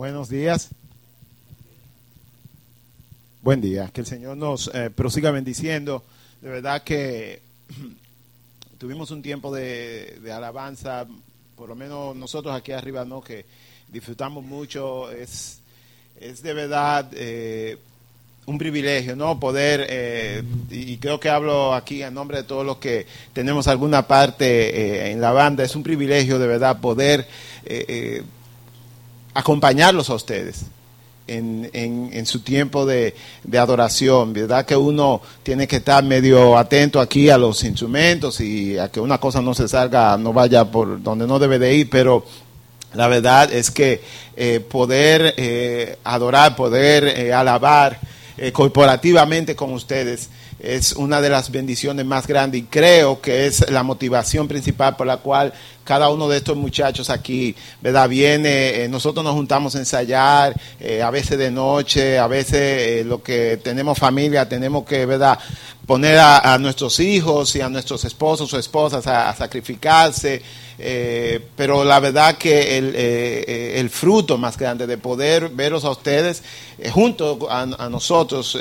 Buenos días. Buen día. Que el Señor nos eh, prosiga bendiciendo. De verdad que tuvimos un tiempo de, alabanza, por lo menos nosotros aquí arriba, ¿no? Que disfrutamos mucho. Es, es de verdad eh, un privilegio, ¿no? Poder, eh, y creo que hablo aquí en nombre de todos los que tenemos alguna parte en la banda, es un privilegio de verdad poder acompañarlos a ustedes. En, en, en su tiempo de, de, adoración, ¿verdad? Que uno tiene que estar medio atento aquí a los instrumentos y a que una cosa no se salga, no vaya por donde no debe de ir, pero la verdad es que eh, poder eh, adorar, poder eh, alabar corporativamente con ustedes es una de las bendiciones más grandes y creo que es la motivación principal por la cual cada uno de estos muchachos aquí, ¿verdad? Viene, eh, nosotros nos juntamos a ensayar, eh, a veces de noche, a veces eh, lo que tenemos familia, tenemos que, ¿verdad? Poner a, nuestros hijos y a nuestros esposos o esposas a, sacrificarse. Eh, pero la verdad que el, eh, el, fruto más grande de poder veros a ustedes eh, junto a, a nosotros,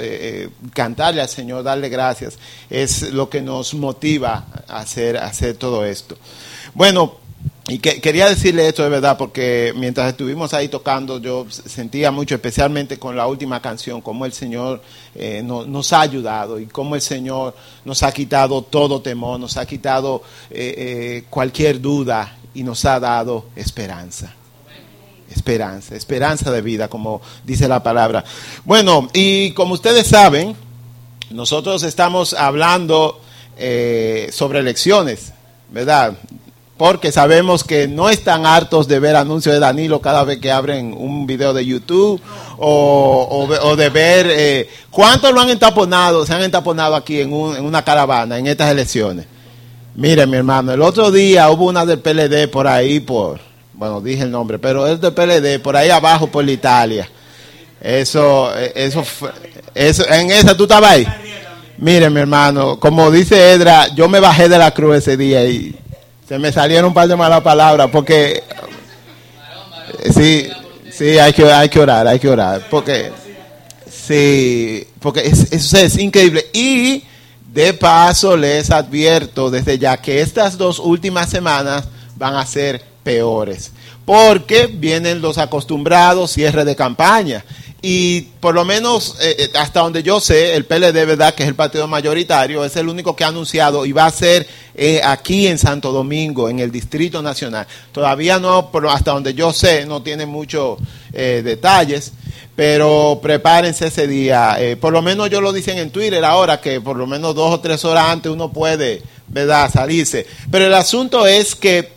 cantarle al Señor, darle gracias, es lo que nos motiva a hacer, hacer todo esto. Bueno, y que, quería decirle esto de verdad porque mientras estuvimos ahí tocando yo sentía mucho, especialmente con la última canción, cómo el Señor eh, no, nos ha ayudado y cómo el Señor nos ha quitado todo temor, nos ha quitado eh, eh, cualquier duda y nos ha dado esperanza. Esperanza, esperanza de vida, como dice la palabra. Bueno, y como ustedes saben, nosotros estamos hablando sobre elecciones, ¿verdad? Porque sabemos que no están hartos de ver anuncios de Danilo cada vez que abren un video de YouTube o, de ver eh, cuántos lo han entaponado, se han entaponado aquí en, un, en, una caravana en estas elecciones. Mire, mi hermano, el otro día hubo una del PLD por ahí, por, bueno, dije el nombre, pero es del PLD, por ahí abajo por la Italia. Eso, eh, eso, eso, en esa tú estabas ahí. Mire, mi hermano, como dice Edra, yo me bajé de la cruz ese día y se me salieron un par de malas palabras porque sí, sí, hay que, hay que orar, hay que orar, porque sí, porque es, es increíble. Y de paso les advierto desde ya que estas dos últimas semanas van a ser peores, porque vienen los acostumbrados cierre de campaña. Y por lo menos eh, hasta donde yo sé, el PLD, ¿verdad? Que es el partido mayoritario, es el único que ha anunciado y va a ser eh, aquí en Santo Domingo, en el Distrito Nacional. Todavía no, pero hasta donde yo sé, no tiene muchos eh, detalles, pero prepárense ese día. Eh, por lo menos yo lo dicen en Twitter ahora, que por lo menos dos o tres horas antes uno puede, ¿verdad?, salirse. Pero el asunto es que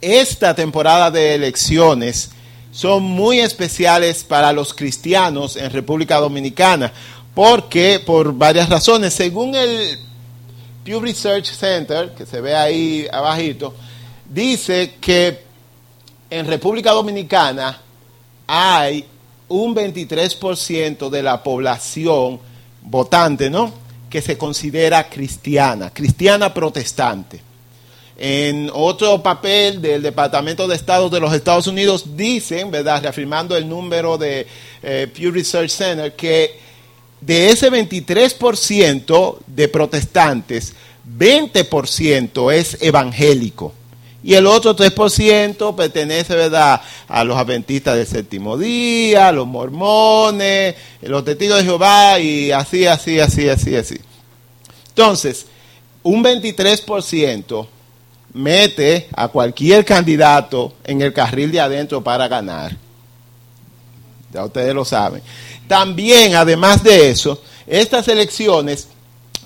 esta temporada de elecciones son muy especiales para los cristianos en República Dominicana, porque por varias razones, según el Pew Research Center, que se ve ahí abajito, dice que en República Dominicana hay un 23% de la población votante, ¿no? Que se considera cristiana, cristiana protestante. En otro papel del Departamento de Estado de los Estados Unidos dicen, ¿verdad? Reafirmando el número de eh, Pew Research Center, que de ese 23% de protestantes, 20% es evangélico. Y el otro 3% pertenece, ¿verdad?, a los adventistas del séptimo día, a los mormones, los testigos de Jehová y así, así, así, así, así. Entonces, un 23% mete a cualquier candidato en el carril de adentro para ganar. Ya ustedes lo saben. También, además de eso, estas elecciones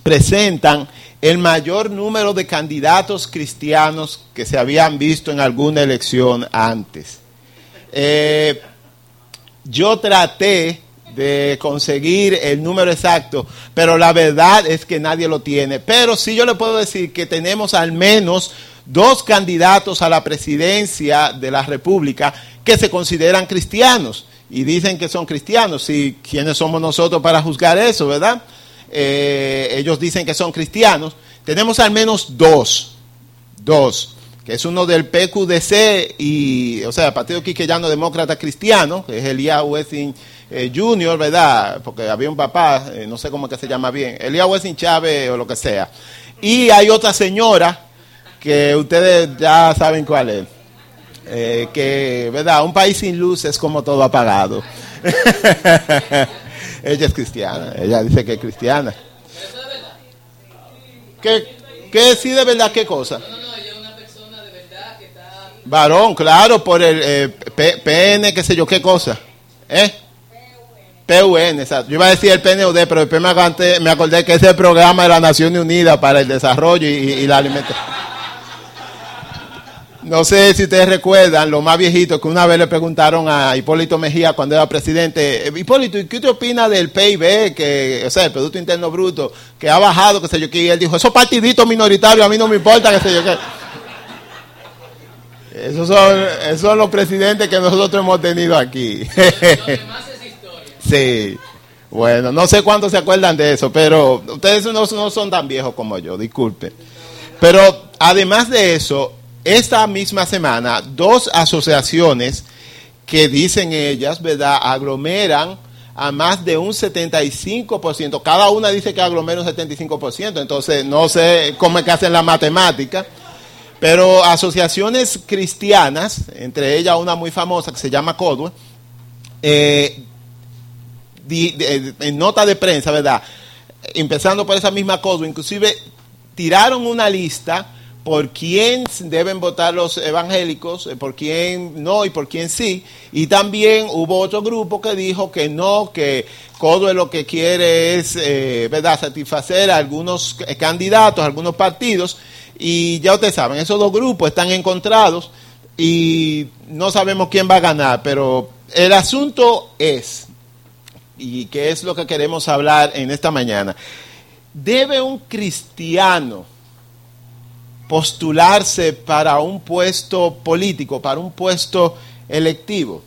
presentan el mayor número de candidatos cristianos que se habían visto en alguna elección antes. Eh, yo traté de conseguir el número exacto, pero la verdad es que nadie lo tiene. Pero sí yo le puedo decir que tenemos al menos dos candidatos a la presidencia de la República que se consideran cristianos y dicen que son cristianos. ¿Y quiénes somos nosotros para juzgar eso, verdad? Eh, ellos dicen que son cristianos. Tenemos al menos dos, dos. que es uno del PQDC y, o sea, Partido Quiqueyano Demócrata Cristiano, que es Elías Wessing eh, Jr., ¿verdad? Porque había un papá, eh, no sé cómo es que se llama bien, Elías Wessing Chávez o lo que sea. Y hay otra señora que ustedes ya saben cuál es. Eh, que, ¿verdad? Un país sin luz es como todo apagado. ella es cristiana, ella dice que es cristiana. ¿Qué, qué sí de verdad qué cosa? Varón, claro, por el eh, PN, qué sé yo, qué cosa. ¿Eh? PUN, exacto. Yo iba a decir el PNUD, pero después me acordé, me acordé que es el programa de la Naciones Unidas para el Desarrollo y, y la Alimentación. No sé si ustedes recuerdan, lo más viejito, que una vez le preguntaron a Hipólito Mejía cuando era presidente, eh, Hipólito, ¿qué te opina del PIB, que, o sea, el Producto Interno Bruto, que ha bajado, qué sé yo qué? Y él dijo, esos partiditos minoritarios a mí no me importa, qué sé yo qué. Esos son, esos son los presidentes que nosotros hemos tenido aquí. sí. Bueno, no sé cuántos se acuerdan de eso, pero ustedes no, no son tan viejos como yo, disculpen. Pero además de eso, esta misma semana dos asociaciones que dicen ellas, ¿verdad?, aglomeran a más de un 75%. Cada una dice que aglomera un 75%, entonces no sé cómo es que hacen la matemática. Pero asociaciones cristianas, entre ellas una muy famosa que se llama Codwe, eh, en nota de prensa, ¿verdad? Empezando por esa misma Codwe, inclusive tiraron una lista por quién deben votar los evangélicos, eh, por quién no y por quién sí. Y también hubo otro grupo que dijo que no, que Codo lo que quiere es eh, ¿verdad? satisfacer a algunos candidatos, a algunos partidos. Y ya ustedes saben, esos dos grupos están encontrados y no sabemos quién va a ganar, pero el asunto es, y que es lo que queremos hablar en esta mañana, ¿debe un cristiano postularse para un puesto político, para un puesto electivo.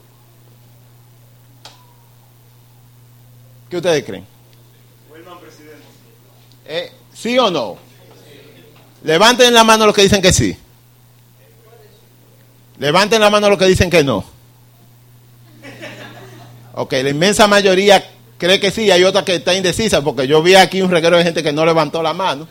¿Qué ustedes creen? Eh, ¿Sí o no? Levanten la mano los que dicen que sí. Levanten la mano los que dicen que no. Ok, la inmensa mayoría cree que sí, hay otra que está indecisa, porque yo vi aquí un reguero de gente que no levantó la mano.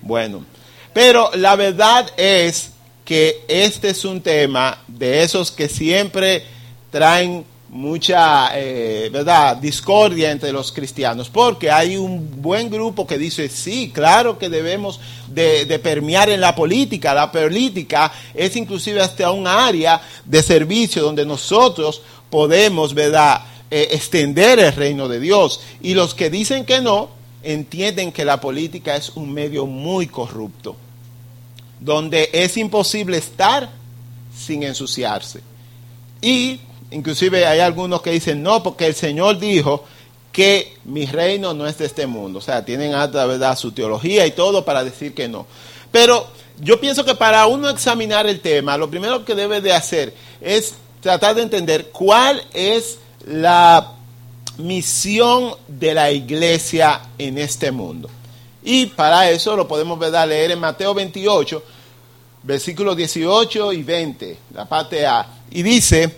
Bueno, pero la verdad es que este es un tema de esos que siempre traen mucha eh, verdad discordia entre los cristianos porque hay un buen grupo que dice sí claro que debemos de, permear en la política. La política es inclusive hasta un área de servicio donde nosotros podemos verdad eh, extender el reino de Dios y los que dicen que no entienden que la política es un medio muy corrupto donde es imposible estar sin ensuciarse. Y inclusive hay algunos que dicen, no, porque el Señor dijo que mi reino no es de este mundo. O sea, tienen alta verdad su teología y todo para decir que no. Pero yo pienso que para uno examinar el tema, lo primero que debe de hacer es tratar de entender cuál es la misión de la iglesia en este mundo. Y para eso lo podemos leer en Mateo 28, versículos 18 y 20, la parte A. Y dice,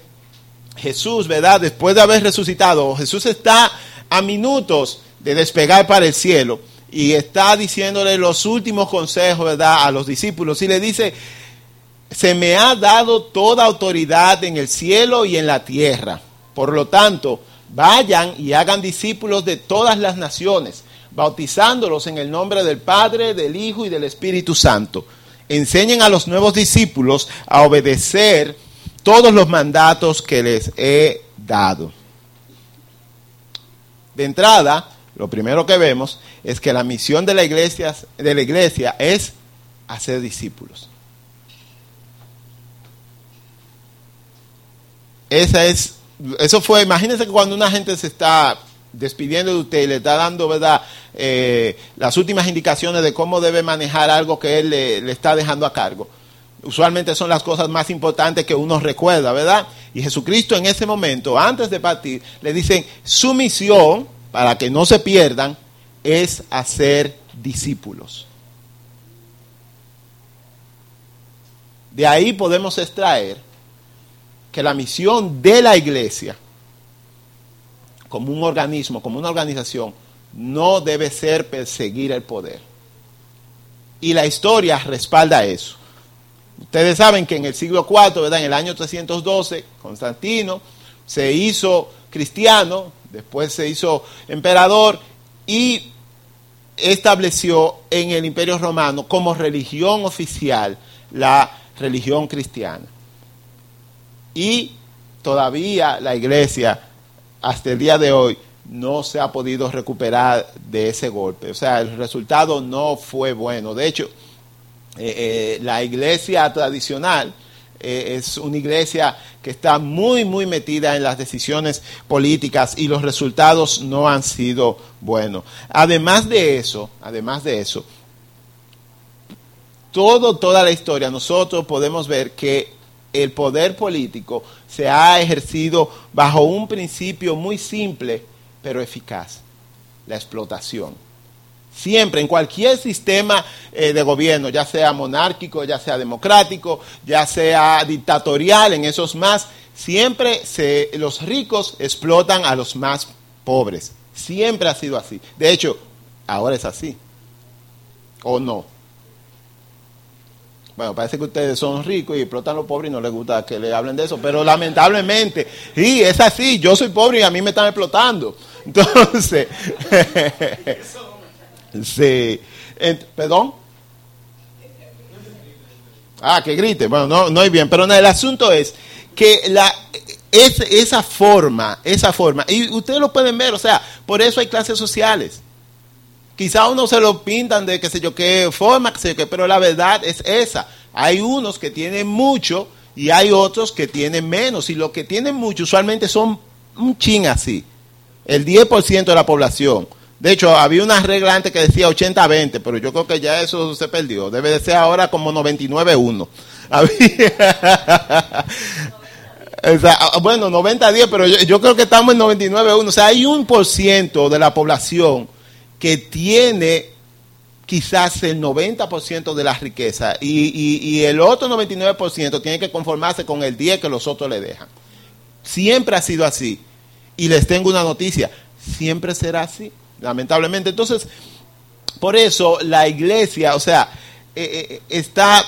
Jesús, ¿verdad? Después de haber resucitado, Jesús está a minutos de despegar para el cielo y está diciéndole los últimos consejos, ¿verdad? A los discípulos y le dice, se me ha dado toda autoridad en el cielo y en la tierra. Por lo tanto, vayan y hagan discípulos de todas las naciones bautizándolos en el nombre del Padre, del Hijo y del Espíritu Santo. Enseñen a los nuevos discípulos a obedecer todos los mandatos que les he dado. De entrada, lo primero que vemos es que la misión de la iglesia, de la iglesia es hacer discípulos. Esa es, eso fue, imagínense que cuando una gente se está despidiendo de usted y le está dando, ¿verdad?, eh, las últimas indicaciones de cómo debe manejar algo que él le, está dejando a cargo. Usualmente son las cosas más importantes que uno recuerda, ¿verdad? Y Jesucristo en ese momento, antes de partir, le dicen, su misión, para que no se pierdan, es hacer discípulos. De ahí podemos extraer que la misión de la iglesia, como un organismo, como una organización, no debe ser perseguir el poder. Y la historia respalda eso. Ustedes saben que en el siglo IV, en el año 312, Constantino se hizo cristiano, después se hizo emperador y estableció en el Imperio Romano como religión oficial la religión cristiana. Y todavía la iglesia, hasta el día de hoy, no se ha podido recuperar de ese golpe. O sea, el resultado no fue bueno. De hecho, eh, eh, la iglesia tradicional eh, es una iglesia que está muy, muy metida en las decisiones políticas y los resultados no han sido buenos. Además de eso, además de eso, todo, toda la historia, nosotros podemos ver que el poder político se ha ejercido bajo un principio muy simple, pero eficaz, la explotación. Siempre, en cualquier sistema eh, de gobierno, ya sea monárquico, ya sea democrático, ya sea dictatorial, en esos más, siempre se, los ricos explotan a los más pobres. Siempre ha sido así. De hecho, ahora es así. ¿O no? Bueno, parece que ustedes son ricos y explotan a los pobres y no les gusta que le hablen de eso, pero lamentablemente, sí, es así, yo soy pobre y a mí me están explotando. Entonces, Sí. ¿Perdón? Ah, que grite. Bueno, no, no hay bien. Pero no, el asunto es que la, es, esa forma, esa forma, y ustedes lo pueden ver, o sea, por eso hay clases sociales. Quizá uno se lo pintan de qué sé yo qué forma, sé yo qué, pero la verdad es esa. Hay unos que tienen mucho y hay otros que tienen menos. Y los que tienen mucho usualmente son un ching así. El 10% de la población. De hecho, había una regla antes que decía 80-20, pero yo creo que ya eso se perdió. Debe de ser ahora como 99-1. bueno, 90-10, pero yo, creo que estamos en 99-1. O sea, hay un por ciento de la población que tiene quizás el 90% de la riqueza y, y el otro 99% tiene que conformarse con el 10 que los otros le dejan. Siempre ha sido así. Y les tengo una noticia, siempre será así lamentablemente. Entonces, por eso la iglesia, o sea, eh, eh, está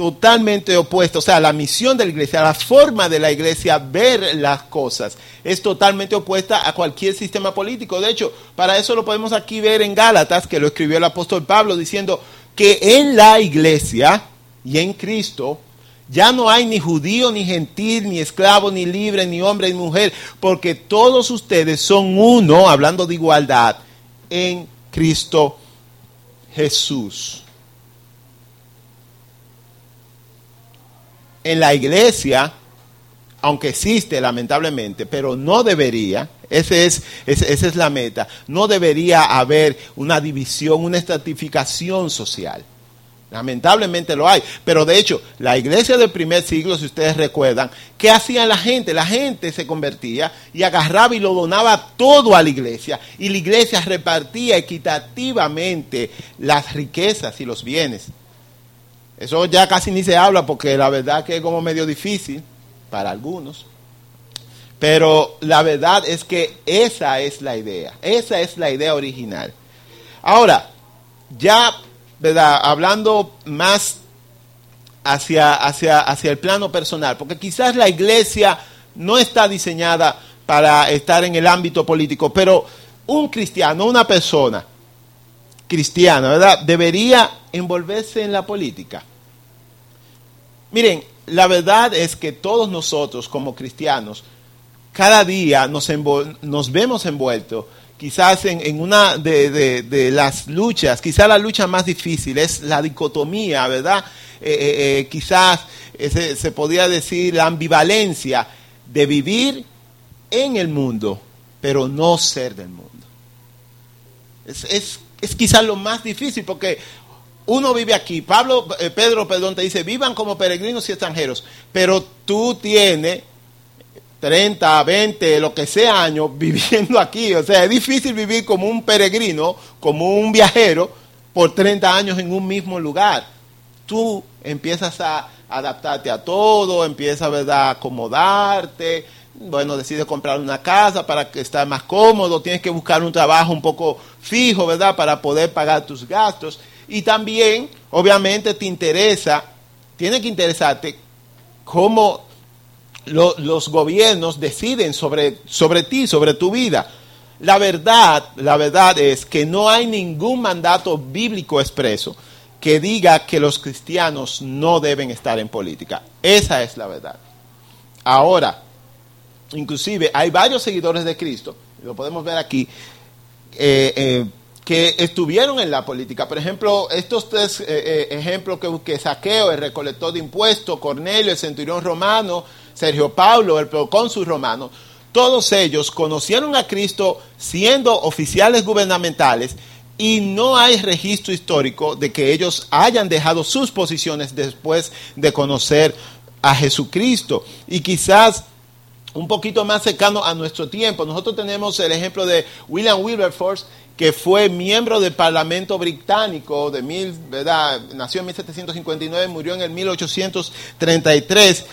totalmente opuesta, o sea, la misión de la iglesia, la forma de la iglesia ver las cosas es totalmente opuesta a cualquier sistema político. De hecho, para eso lo podemos aquí ver en Gálatas, que lo escribió el apóstol Pablo, diciendo que en la iglesia y en Cristo ya no hay ni judío, ni gentil, ni esclavo, ni libre, ni hombre, ni mujer, porque todos ustedes son uno, hablando de igualdad, en Cristo Jesús. En la iglesia, aunque existe lamentablemente, pero no debería, es, esa es la meta, no debería haber una división, una estratificación social. Lamentablemente lo hay. Pero de hecho, la iglesia del primer siglo, si ustedes recuerdan, ¿qué hacía la gente? La gente se convertía y agarraba y lo donaba todo a la iglesia. Y la iglesia repartía equitativamente las riquezas y los bienes. Eso ya casi ni se habla porque la verdad que es como medio difícil para algunos. Pero la verdad es que esa es la idea. Esa es la idea original. Ahora, ya ¿verdad? Hablando más hacia, hacia, hacia el plano personal, porque quizás la iglesia no está diseñada para estar en el ámbito político, pero un cristiano, una persona cristiana, ¿verdad? Debería envolverse en la política. Miren, la verdad es que todos nosotros como cristianos, cada día nos, vemos envueltos quizás en, una de, las luchas, quizás la lucha más difícil es la dicotomía, ¿verdad? Eh, eh, eh, quizás se, podría decir la ambivalencia de vivir en el mundo, pero no ser del mundo. Es, es quizás lo más difícil porque uno vive aquí. Pablo, Pedro, perdón, te dice, vivan como peregrinos y extranjeros, pero tú tienes 30, 20, lo que sea años viviendo aquí. O sea, es difícil vivir como un peregrino, como un viajero, por 30 años en un mismo lugar. Tú empiezas a adaptarte a todo, empieza ¿verdad? a acomodarte, bueno, decides comprar una casa para que estés más cómodo, tienes que buscar un trabajo un poco fijo, ¿verdad? Para poder pagar tus gastos. Y también, obviamente, te interesa, tiene que interesarte cómo los gobiernos deciden sobre, sobre ti, sobre tu vida. La verdad, la verdad es que no hay ningún mandato bíblico expreso que diga que los cristianos no deben estar en política. Esa es la verdad. Ahora, inclusive hay varios seguidores de Cristo, lo podemos ver aquí, eh, eh, que estuvieron en la política. Por ejemplo, estos tres eh, ejemplos que, que Saqueo, el recolector de impuestos, Cornelio, el centurión romano, Sergio Pablo, el procónsul romano, todos ellos conocieron a Cristo siendo oficiales gubernamentales y no hay registro histórico de que ellos hayan dejado sus posiciones después de conocer a Jesucristo. Y quizás un poquito más cercano a nuestro tiempo, nosotros tenemos el ejemplo de William Wilberforce, que fue miembro del Parlamento británico de mil, ¿verdad? Nació en 1759, murió en el 1833,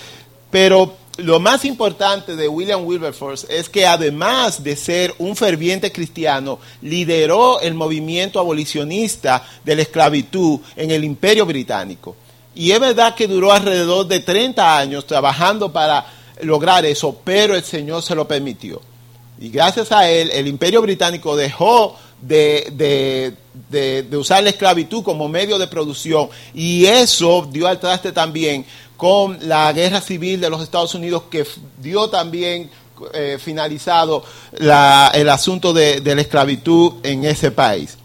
pero lo más importante de William Wilberforce es que además de ser un ferviente cristiano, lideró el movimiento abolicionista de la esclavitud en el Imperio Británico. Y es verdad que duró alrededor de 30 años trabajando para lograr eso, pero el Señor se lo permitió. Y gracias a él, el Imperio Británico dejó de, de, usar la esclavitud como medio de producción y eso dio al traste también con la guerra civil de los Estados Unidos que dio también eh, finalizado el asunto de, de la esclavitud en ese país.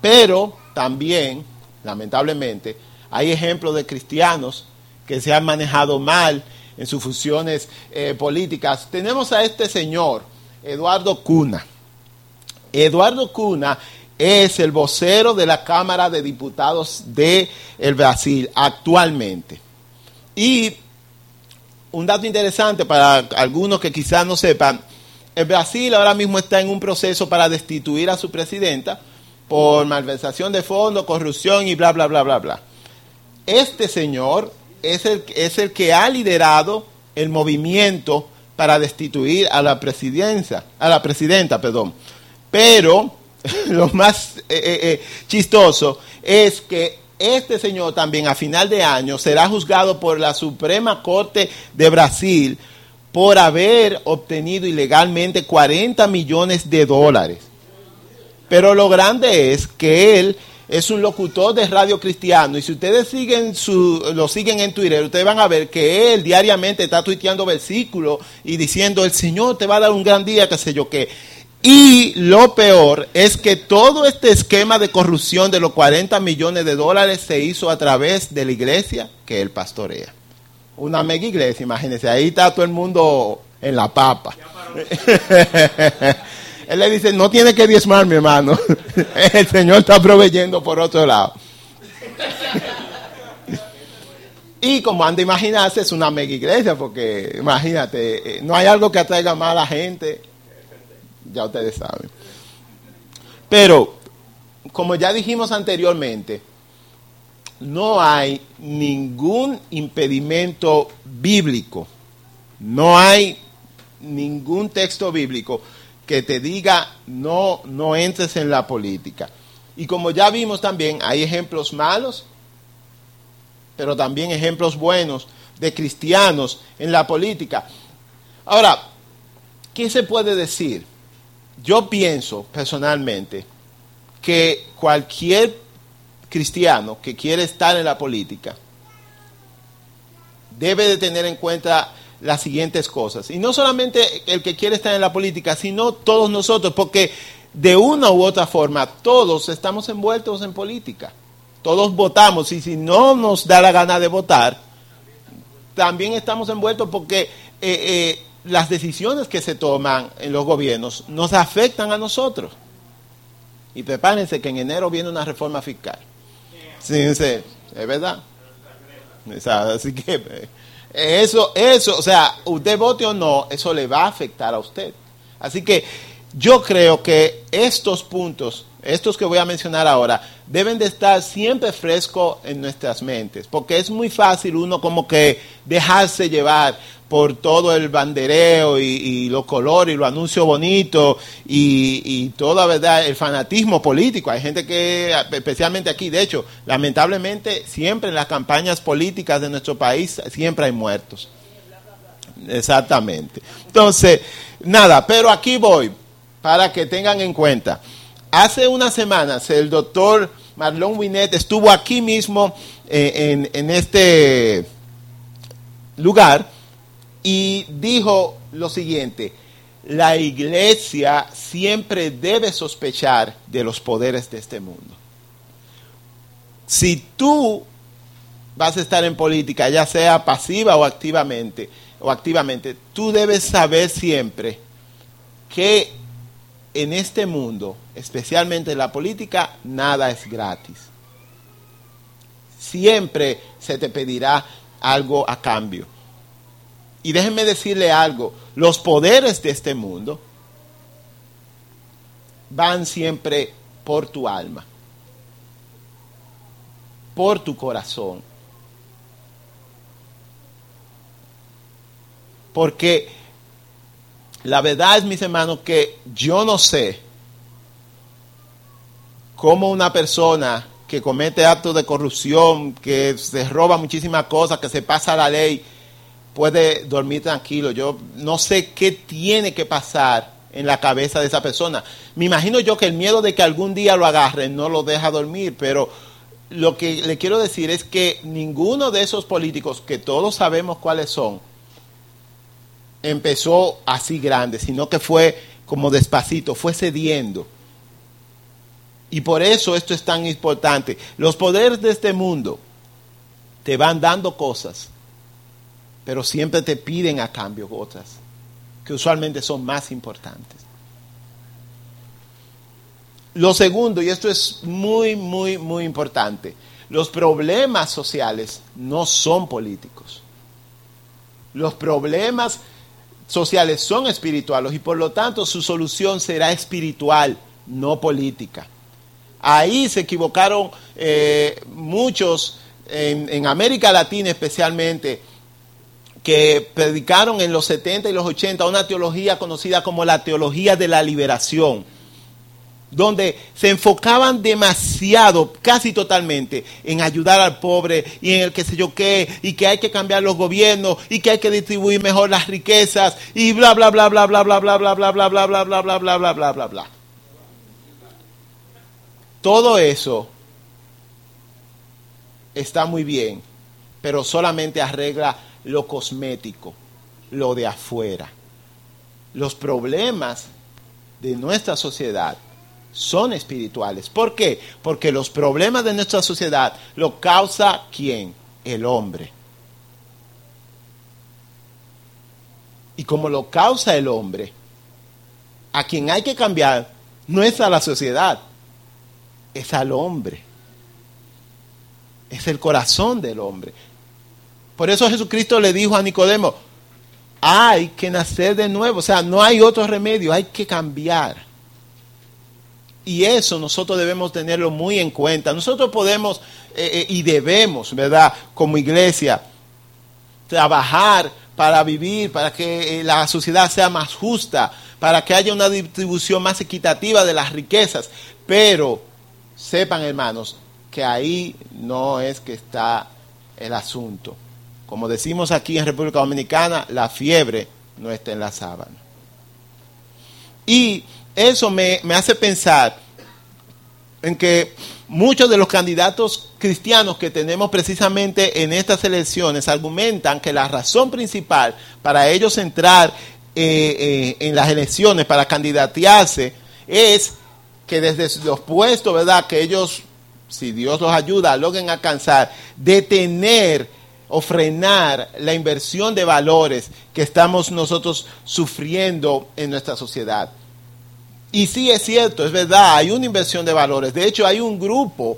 Pero también, lamentablemente, hay ejemplos de cristianos que se han manejado mal en sus funciones eh, políticas. Tenemos a este señor, Eduardo Cuna. Eduardo Cuna es el vocero de la Cámara de Diputados de el Brasil actualmente. Y un dato interesante para algunos que quizás no sepan, el Brasil ahora mismo está en un proceso para destituir a su presidenta por malversación de fondos, corrupción y bla, bla, bla, bla, bla. Este señor es el, es el que ha liderado el movimiento para destituir a la presidencia, a la presidenta, perdón. Pero lo más eh, eh, eh, chistoso es que este señor también a final de año será juzgado por la Suprema Corte de Brasil por haber obtenido ilegalmente 40 millones de dólares. Pero lo grande es que él es un locutor de radio cristiano y si ustedes siguen su, lo siguen en Twitter, ustedes van a ver que él diariamente está tuiteando versículos y diciendo el Señor te va a dar un gran día, qué sé yo qué. Y lo peor es que todo este esquema de corrupción de los 40 millones de dólares se hizo a través de la iglesia que él pastorea. Una mega iglesia, imagínense, ahí está todo el mundo en la papa. Él le dice, no tiene que diezmar, mi hermano. El Señor está proveyendo por otro lado. Y como han de imaginarse, es una mega iglesia, porque imagínate, eh, no hay algo que atraiga más a la gente ya ustedes saben. Pero, como ya dijimos anteriormente, no hay ningún impedimento bíblico, no hay ningún texto bíblico que te diga no, no entres en la política. Y como ya vimos también, hay ejemplos malos, pero también ejemplos buenos de cristianos en la política. Ahora, ¿qué se puede decir? Yo pienso personalmente que cualquier cristiano que quiere estar en la política debe de tener en cuenta las siguientes cosas. Y no solamente el que quiere estar en la política, sino todos nosotros, porque de una u otra forma todos estamos envueltos en política. Todos votamos y si no nos da la gana de votar, también estamos envueltos porque... Eh, eh, las decisiones que se toman en los gobiernos nos afectan a nosotros. Y prepárense que en enero viene una reforma fiscal. Sí, es verdad. Así que eh, eso, eso, o sea, usted vote o no, eso le va a afectar a usted. Así que yo creo que estos puntos, estos que voy a mencionar ahora, deben de estar siempre frescos en nuestras mentes, porque es muy fácil uno como que dejarse llevar por todo el bandereo y, los colores y los anuncios bonitos y, y toda verdad el fanatismo político. Hay gente que, especialmente aquí, de hecho, lamentablemente siempre en las campañas políticas de nuestro país siempre hay muertos. Exactamente. Entonces, nada, pero aquí voy para que tengan en cuenta. Hace unas semanas el doctor Marlon Winnet estuvo aquí mismo eh, en, este lugar y dijo lo siguiente, la iglesia siempre debe sospechar de los poderes de este mundo. Si tú vas a estar en política, ya sea pasiva o activamente, o activamente, tú debes saber siempre que en este mundo, especialmente en la política, nada es gratis. Siempre se te pedirá algo a cambio. Y déjenme decirle algo, los poderes de este mundo van siempre por tu alma, por tu corazón. Porque la verdad es, mis hermanos, que yo no sé cómo una persona que comete actos de corrupción, que se roba muchísimas cosas, que se pasa la ley, puede dormir tranquilo. Yo no sé qué tiene que pasar en la cabeza de esa persona. Me imagino yo que el miedo de que algún día lo agarren no lo deja dormir, pero lo que le quiero decir es que ninguno de esos políticos, que todos sabemos cuáles son, empezó así grande, sino que fue como despacito, fue cediendo. Y por eso esto es tan importante. Los poderes de este mundo te van dando cosas, pero siempre te piden a cambio otras, que usualmente son más importantes. Lo segundo, y esto es muy, muy, muy importante, los problemas sociales no son políticos. Los problemas sociales son espirituales y por lo tanto su solución será espiritual, no política. Ahí se equivocaron eh, muchos en, América Latina especialmente que predicaron en los 70 y los 80 una teología conocida como la teología de la liberación donde se enfocaban demasiado, casi totalmente, en ayudar al pobre y en el que sé yo qué, y que hay que cambiar los gobiernos, y que hay que distribuir mejor las riquezas, y bla bla bla bla bla bla bla bla bla bla bla bla bla bla bla bla bla bla bla. Todo eso está muy bien, pero solamente arregla lo cosmético, lo de afuera. Los problemas de nuestra sociedad son espirituales. ¿Por qué? Porque los problemas de nuestra sociedad lo causa quién? El hombre. Y como lo causa el hombre, a quien hay que cambiar no es a la sociedad, es al hombre. Es el corazón del hombre. Por eso Jesucristo le dijo a Nicodemo, hay que nacer de nuevo, o sea, no hay otro remedio, hay que cambiar. Y eso nosotros debemos tenerlo muy en cuenta. Nosotros podemos eh, eh, y debemos, ¿verdad? Como iglesia, trabajar para vivir, para que eh, la sociedad sea más justa, para que haya una distribución más equitativa de las riquezas. Pero sepan, hermanos, que ahí no es que está el asunto. Como decimos aquí en República Dominicana, la fiebre no está en la sábana. Y eso me, hace pensar en que muchos de los candidatos cristianos que tenemos precisamente en estas elecciones argumentan que la razón principal para ellos entrar eh, eh, en las elecciones, para candidatearse, es que desde los puestos, ¿verdad? Que ellos, si Dios los ayuda, logren alcanzar, detener o frenar la inversión de valores que estamos nosotros sufriendo en nuestra sociedad. Y sí es cierto, es verdad, hay una inversión de valores. De hecho, hay un grupo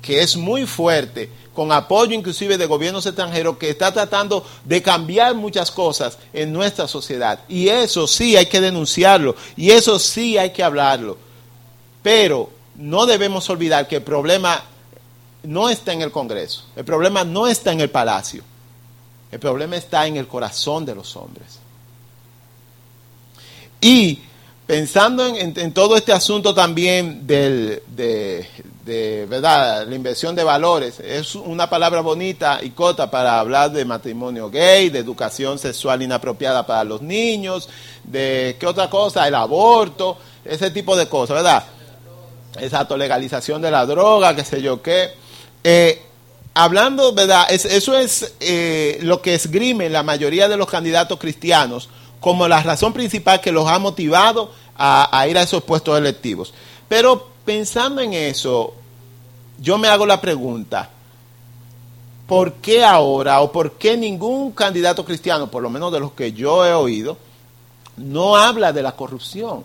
que es muy fuerte, con apoyo inclusive de gobiernos extranjeros, que está tratando de cambiar muchas cosas en nuestra sociedad. Y eso sí hay que denunciarlo, y eso sí hay que hablarlo. Pero no debemos olvidar que el problema no está en el Congreso, el problema no está en el Palacio, el problema está en el corazón de los hombres. Y pensando en, todo este asunto también del, de, ¿verdad? la inversión de valores, es una palabra bonita y cota para hablar de matrimonio gay, de educación sexual inapropiada para los niños, de qué otra cosa, el aborto, ese tipo de cosas, ¿verdad? Exacto, legalización de la droga, qué sé yo qué. Eh, hablando, ¿verdad? eso es eh, lo que esgrime la mayoría de los candidatos cristianos como la razón principal que los ha motivado a, ir a esos puestos electivos. Pero pensando en eso, yo me hago la pregunta, ¿por qué ahora o por qué ningún candidato cristiano, por lo menos de los que yo he oído, no habla de la corrupción?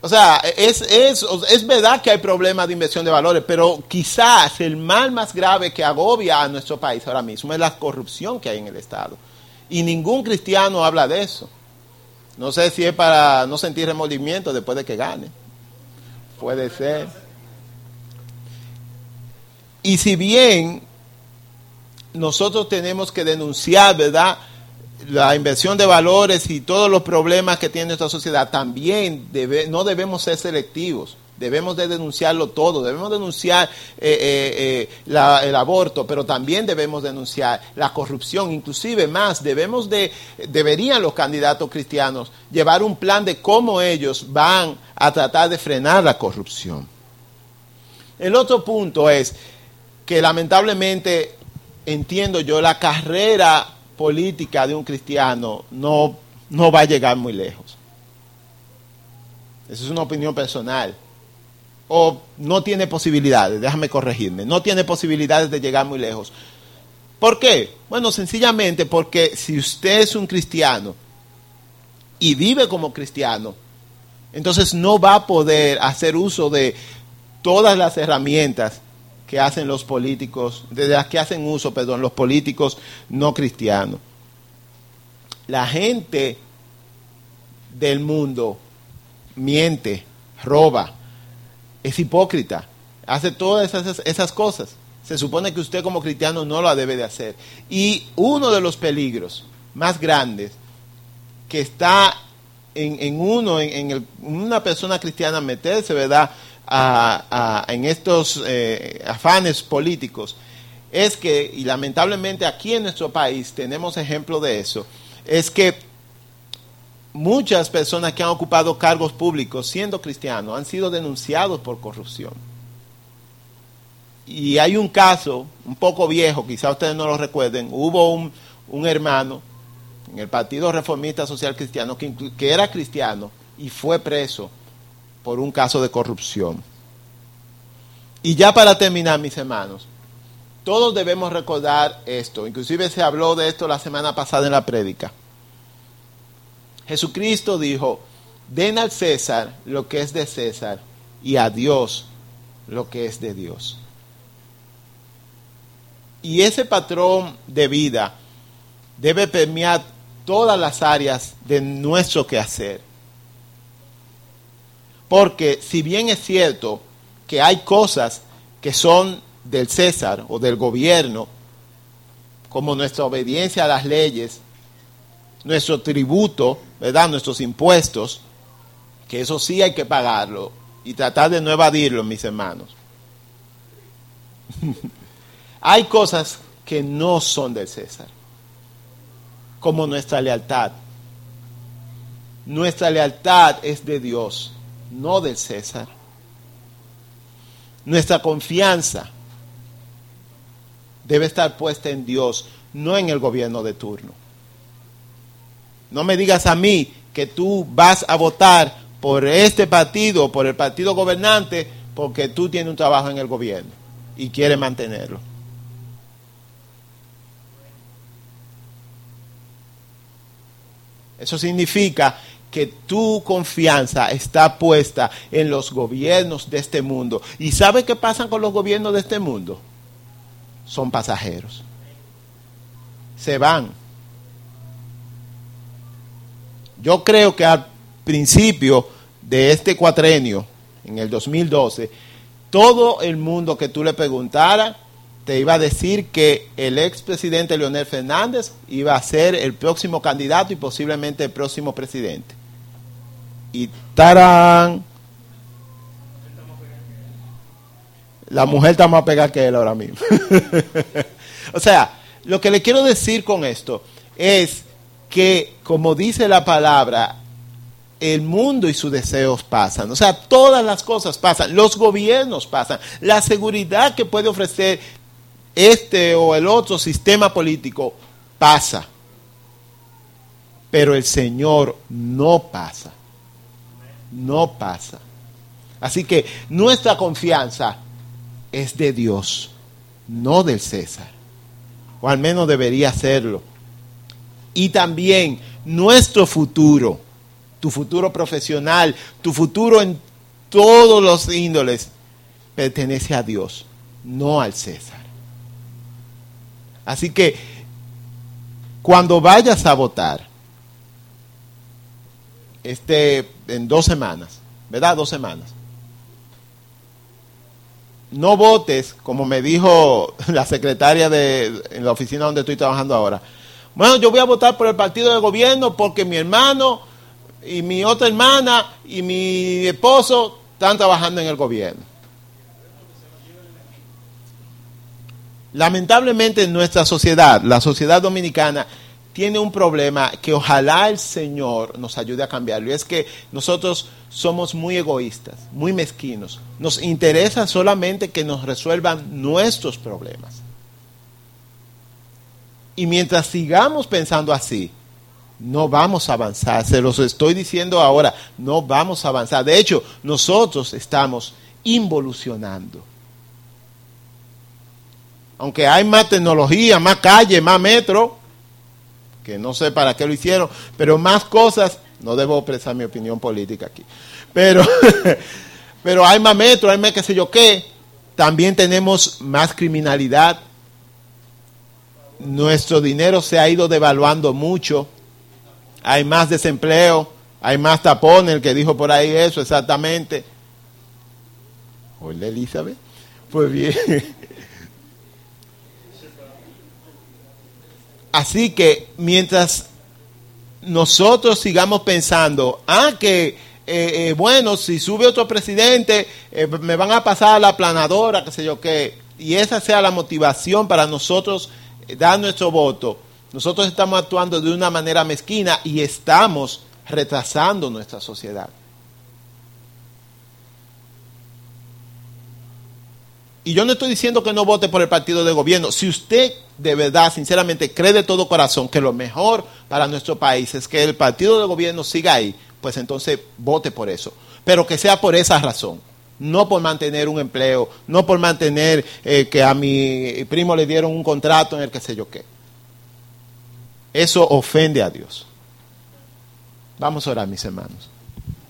O sea, es, es, es, verdad que hay problemas de inversión de valores, pero quizás el mal más grave que agobia a nuestro país ahora mismo es la corrupción que hay en el Estado. Y ningún cristiano habla de eso. No sé si es para no sentir remordimiento después de que gane. Puede ser. Y si bien nosotros tenemos que denunciar, ¿verdad? la inversión de valores y todos los problemas que tiene nuestra sociedad, también no debemos ser selectivos. Debemos de denunciarlo todo, debemos denunciar eh, eh, eh, el aborto, pero también debemos denunciar la corrupción, inclusive más, debemos de, deberían los candidatos cristianos llevar un plan de cómo ellos van a tratar de frenar la corrupción. El otro punto es que lamentablemente entiendo yo la carrera política de un cristiano no, no va a llegar muy lejos. Esa es una opinión personal. O no tiene posibilidades, déjame corregirme, no tiene posibilidades de llegar muy lejos. ¿Por qué? Bueno, sencillamente porque si usted es un cristiano y vive como cristiano, entonces no va a poder hacer uso de todas las herramientas que hacen los políticos, de las que hacen uso, perdón, los políticos no cristianos. La gente del mundo miente, roba, es hipócrita, hace todas esas, cosas. Se supone que usted como cristiano no lo debe de hacer. Y uno de los peligros más grandes que está en, uno, en, una persona cristiana meterse, ¿verdad? en estos eh, afanes políticos es que, y lamentablemente aquí en nuestro país tenemos ejemplo de eso, es que muchas personas que han ocupado cargos públicos siendo cristianos han sido denunciados por corrupción. Y hay un caso un poco viejo, quizá ustedes no lo recuerden, hubo un, un hermano en el Partido Reformista Social Cristiano que, que era cristiano y fue preso por un caso de corrupción. Y ya para terminar, mis hermanos, todos debemos recordar esto, inclusive se habló de esto la semana pasada en la prédica. Jesucristo dijo, den al César lo que es de César y a Dios lo que es de Dios. Y ese patrón de vida debe permear todas las áreas de nuestro quehacer. Porque si bien es cierto que hay cosas que son del César o del gobierno, como nuestra obediencia a las leyes, nuestro tributo, ¿verdad? Nuestros impuestos, que eso sí hay que pagarlo y tratar de no evadirlo, mis hermanos. hay cosas que no son del César, como nuestra lealtad. Nuestra lealtad es de Dios no del César. Nuestra confianza debe estar puesta en Dios, no en el gobierno de turno. No me digas a mí que tú vas a votar por este partido por el partido gobernante porque tú tienes un trabajo en el gobierno y quieres mantenerlo. Eso significa que tu confianza está puesta en los gobiernos de este mundo. ¿Y sabe qué pasa con los gobiernos de este mundo? Son pasajeros. Se van. Yo creo que al principio de este cuatrenio, en el 2012, todo el mundo que tú le preguntaras te iba a decir que el expresidente Leonel Fernández iba a ser el próximo candidato y posiblemente el próximo presidente. Y tarán. La mujer está más pegada que él ahora mismo. o sea, lo que le quiero decir con esto es que, como dice la palabra, el mundo y sus deseos pasan. O sea, todas las cosas pasan. Los gobiernos pasan. La seguridad que puede ofrecer este o el otro sistema político pasa. Pero el Señor no pasa. No pasa. Así que nuestra confianza es de Dios, no del César. O al menos debería serlo. Y también nuestro futuro tu futuro profesional, tu futuro en todos los índoles, pertenece a Dios, no al César. Así que cuando vayas a votar, este, en dos semanas, ¿verdad? Dos semanas. No votes, como me dijo la secretaria de en la oficina donde estoy trabajando ahora. Bueno, yo voy a votar por el partido de gobierno porque mi hermano y mi otra hermana y mi esposo están trabajando en el gobierno. Lamentablemente en nuestra sociedad, la sociedad dominicana, tiene un problema que ojalá el Señor nos ayude a cambiarlo. Y es que nosotros somos muy egoístas, muy mezquinos. Nos interesa solamente que nos resuelvan nuestros problemas. Y mientras sigamos pensando así, no vamos a avanzar. Se los estoy diciendo ahora, no vamos a avanzar. De hecho, nosotros estamos involucionando. Aunque hay más tecnología, más calle, más metro, que no sé para qué lo hicieron, pero más cosas, no debo expresar mi opinión política aquí, pero, pero hay más metro, hay más qué sé yo qué, también tenemos más criminalidad, nuestro dinero se ha ido devaluando mucho, hay más desempleo, hay más tapones, el que dijo por ahí eso exactamente. Hola Elizabeth. Pues bien. Así que mientras nosotros sigamos pensando, ah, que eh, eh, bueno, si sube otro presidente, eh, me van a pasar a la planadora, qué sé yo qué, y esa sea la motivación para nosotros dar nuestro voto, nosotros estamos actuando de una manera mezquina y estamos retrasando nuestra sociedad. Y yo no estoy diciendo que no vote por el partido de gobierno. Si usted de verdad, sinceramente, cree de todo corazón que lo mejor para nuestro país es que el partido de gobierno siga ahí, pues entonces vote por eso. Pero que sea por esa razón. No por mantener un empleo, no por mantener eh, que a mi primo le dieron un contrato en el que sé yo qué. Eso ofende a Dios. Vamos a orar, mis hermanos.